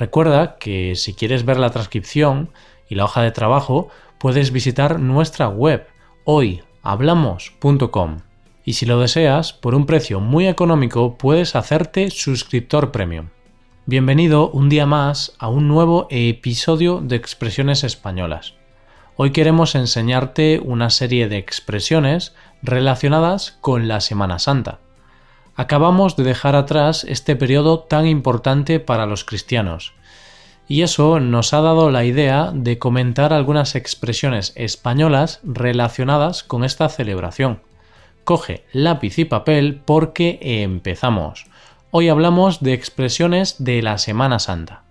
Recuerda que si quieres ver la transcripción y la hoja de trabajo, puedes visitar nuestra web hoyhablamos.com. Y si lo deseas, por un precio muy económico puedes hacerte suscriptor premium. Bienvenido un día más a un nuevo episodio de Expresiones Españolas. Hoy queremos enseñarte una serie de expresiones relacionadas con la Semana Santa. Acabamos de dejar atrás este periodo tan importante para los cristianos, y eso nos ha dado la idea de comentar algunas expresiones españolas relacionadas con esta celebración. Coge lápiz y papel porque empezamos. Hoy hablamos de expresiones de la Semana Santa.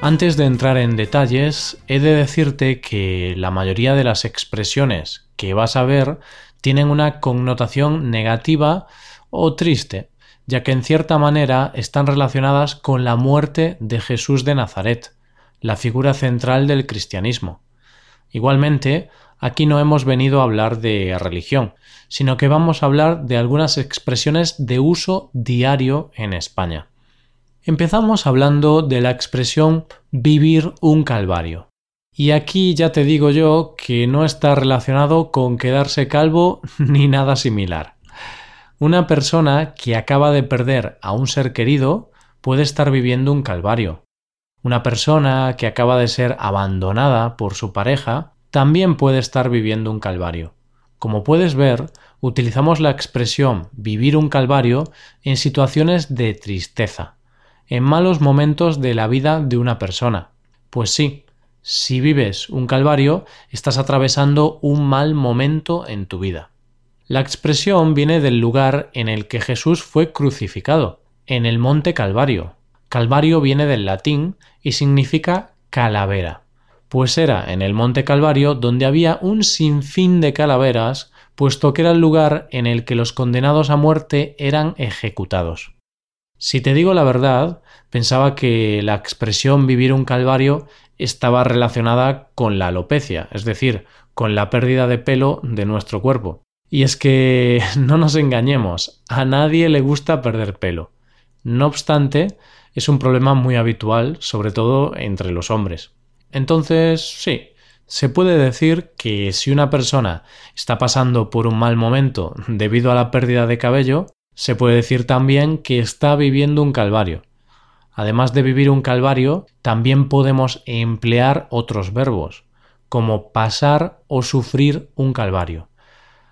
Antes de entrar en detalles, he de decirte que la mayoría de las expresiones que vas a ver tienen una connotación negativa o triste, ya que en cierta manera están relacionadas con la muerte de Jesús de Nazaret, la figura central del cristianismo. Igualmente, aquí no hemos venido a hablar de religión, sino que vamos a hablar de algunas expresiones de uso diario en España. Empezamos hablando de la expresión vivir un calvario. Y aquí ya te digo yo que no está relacionado con quedarse calvo ni nada similar. Una persona que acaba de perder a un ser querido puede estar viviendo un calvario. Una persona que acaba de ser abandonada por su pareja también puede estar viviendo un calvario. Como puedes ver, utilizamos la expresión vivir un calvario en situaciones de tristeza en malos momentos de la vida de una persona. Pues sí, si vives un calvario, estás atravesando un mal momento en tu vida. La expresión viene del lugar en el que Jesús fue crucificado, en el monte Calvario. Calvario viene del latín y significa calavera, pues era en el monte Calvario donde había un sinfín de calaveras, puesto que era el lugar en el que los condenados a muerte eran ejecutados. Si te digo la verdad, pensaba que la expresión vivir un calvario estaba relacionada con la alopecia, es decir, con la pérdida de pelo de nuestro cuerpo. Y es que no nos engañemos, a nadie le gusta perder pelo. No obstante, es un problema muy habitual, sobre todo entre los hombres. Entonces, sí, se puede decir que si una persona está pasando por un mal momento debido a la pérdida de cabello, se puede decir también que está viviendo un calvario. Además de vivir un calvario, también podemos emplear otros verbos, como pasar o sufrir un calvario.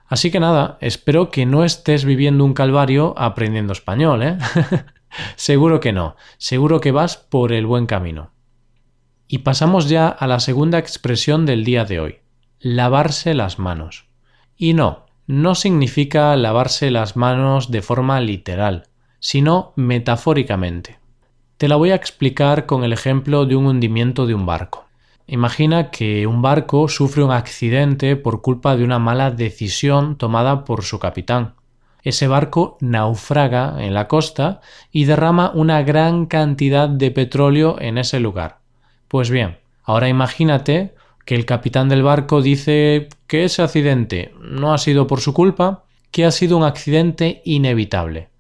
Así que nada, espero que no estés viviendo un calvario aprendiendo español, ¿eh? seguro que no, seguro que vas por el buen camino. Y pasamos ya a la segunda expresión del día de hoy, lavarse las manos. Y no, no significa lavarse las manos de forma literal, sino metafóricamente. Te la voy a explicar con el ejemplo de un hundimiento de un barco. Imagina que un barco sufre un accidente por culpa de una mala decisión tomada por su capitán. Ese barco naufraga en la costa y derrama una gran cantidad de petróleo en ese lugar. Pues bien, ahora imagínate que el capitán del barco dice que ese accidente no ha sido por su culpa, que ha sido un accidente inevitable.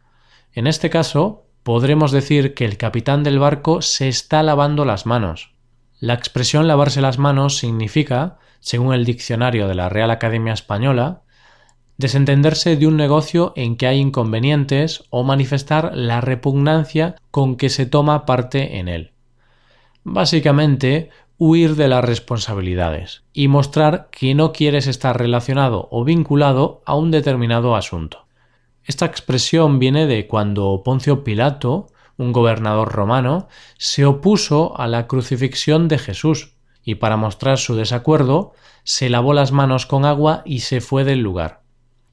En este caso, podremos decir que el capitán del barco se está lavando las manos. La expresión lavarse las manos significa, según el diccionario de la Real Academia Española, desentenderse de un negocio en que hay inconvenientes o manifestar la repugnancia con que se toma parte en él. Básicamente, huir de las responsabilidades y mostrar que no quieres estar relacionado o vinculado a un determinado asunto. Esta expresión viene de cuando Poncio Pilato, un gobernador romano, se opuso a la crucifixión de Jesús y para mostrar su desacuerdo se lavó las manos con agua y se fue del lugar.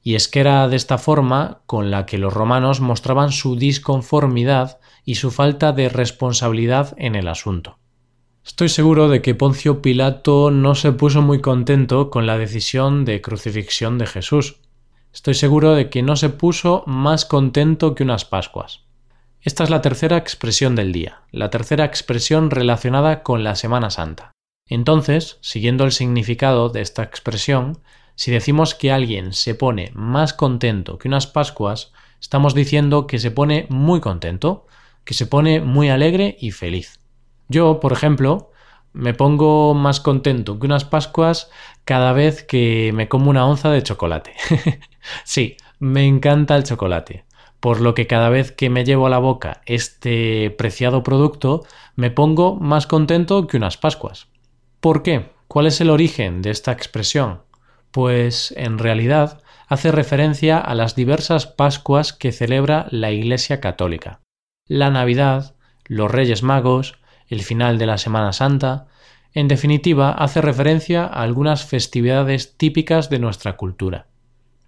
Y es que era de esta forma con la que los romanos mostraban su disconformidad y su falta de responsabilidad en el asunto. Estoy seguro de que Poncio Pilato no se puso muy contento con la decisión de crucifixión de Jesús. Estoy seguro de que no se puso más contento que unas Pascuas. Esta es la tercera expresión del día, la tercera expresión relacionada con la Semana Santa. Entonces, siguiendo el significado de esta expresión, si decimos que alguien se pone más contento que unas Pascuas, estamos diciendo que se pone muy contento, que se pone muy alegre y feliz. Yo, por ejemplo, me pongo más contento que unas Pascuas cada vez que me como una onza de chocolate. sí, me encanta el chocolate, por lo que cada vez que me llevo a la boca este preciado producto, me pongo más contento que unas Pascuas. ¿Por qué? ¿Cuál es el origen de esta expresión? Pues en realidad hace referencia a las diversas Pascuas que celebra la Iglesia Católica. La Navidad, los Reyes Magos, el final de la Semana Santa, en definitiva, hace referencia a algunas festividades típicas de nuestra cultura.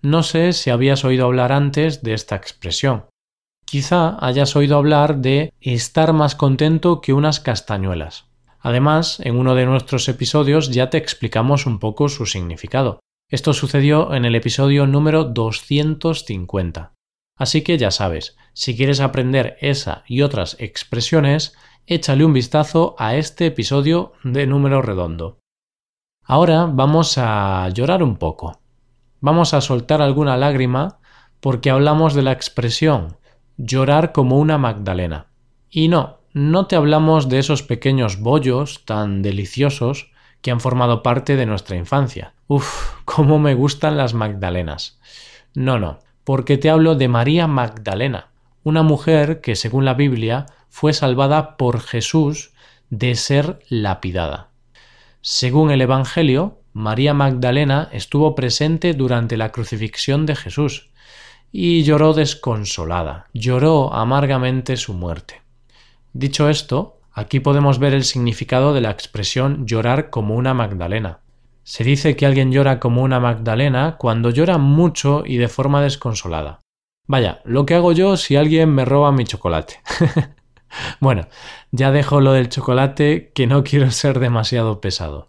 No sé si habías oído hablar antes de esta expresión. Quizá hayas oído hablar de estar más contento que unas castañuelas. Además, en uno de nuestros episodios ya te explicamos un poco su significado. Esto sucedió en el episodio número 250. Así que ya sabes, si quieres aprender esa y otras expresiones, échale un vistazo a este episodio de número redondo. Ahora vamos a llorar un poco. Vamos a soltar alguna lágrima porque hablamos de la expresión llorar como una Magdalena. Y no, no te hablamos de esos pequeños bollos tan deliciosos que han formado parte de nuestra infancia. Uf, cómo me gustan las Magdalenas. No, no, porque te hablo de María Magdalena, una mujer que, según la Biblia, fue salvada por Jesús de ser lapidada. Según el Evangelio, María Magdalena estuvo presente durante la crucifixión de Jesús y lloró desconsolada, lloró amargamente su muerte. Dicho esto, aquí podemos ver el significado de la expresión llorar como una Magdalena. Se dice que alguien llora como una Magdalena cuando llora mucho y de forma desconsolada. Vaya, lo que hago yo si alguien me roba mi chocolate. Bueno, ya dejo lo del chocolate que no quiero ser demasiado pesado.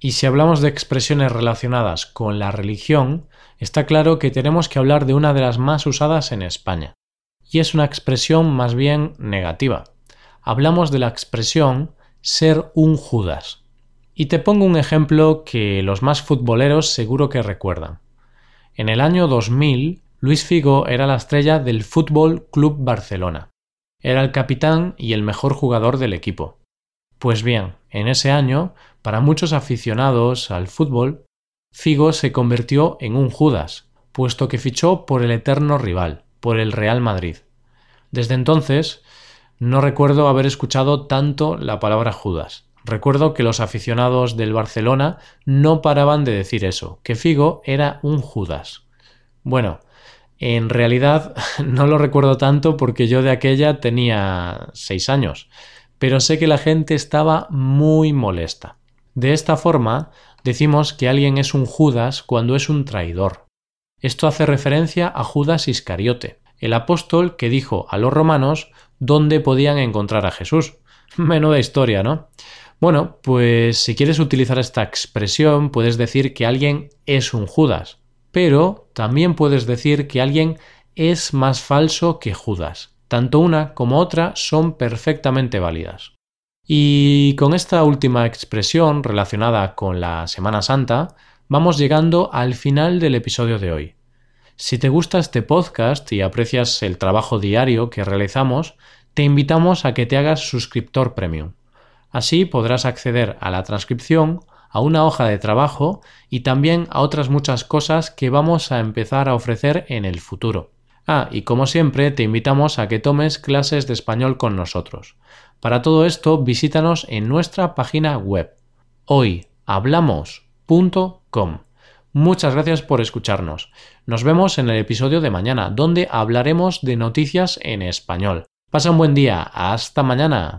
Y si hablamos de expresiones relacionadas con la religión, está claro que tenemos que hablar de una de las más usadas en España. Y es una expresión más bien negativa. Hablamos de la expresión ser un Judas. Y te pongo un ejemplo que los más futboleros seguro que recuerdan. En el año 2000, Luis Figo era la estrella del Fútbol Club Barcelona. Era el capitán y el mejor jugador del equipo. Pues bien, en ese año, para muchos aficionados al fútbol, Figo se convirtió en un Judas, puesto que fichó por el eterno rival, por el Real Madrid. Desde entonces, no recuerdo haber escuchado tanto la palabra Judas. Recuerdo que los aficionados del Barcelona no paraban de decir eso, que Figo era un Judas. Bueno, en realidad no lo recuerdo tanto porque yo de aquella tenía seis años, pero sé que la gente estaba muy molesta. De esta forma, decimos que alguien es un Judas cuando es un traidor. Esto hace referencia a Judas Iscariote, el apóstol que dijo a los romanos dónde podían encontrar a Jesús. Menuda historia, ¿no? Bueno, pues si quieres utilizar esta expresión, puedes decir que alguien es un Judas, pero también puedes decir que alguien es más falso que Judas. Tanto una como otra son perfectamente válidas. Y con esta última expresión relacionada con la Semana Santa, vamos llegando al final del episodio de hoy. Si te gusta este podcast y aprecias el trabajo diario que realizamos, te invitamos a que te hagas suscriptor premium. Así podrás acceder a la transcripción, a una hoja de trabajo y también a otras muchas cosas que vamos a empezar a ofrecer en el futuro. Ah, y como siempre te invitamos a que tomes clases de español con nosotros. Para todo esto visítanos en nuestra página web hoyhablamos.com. Muchas gracias por escucharnos. Nos vemos en el episodio de mañana, donde hablaremos de noticias en español. Pasa un buen día. Hasta mañana.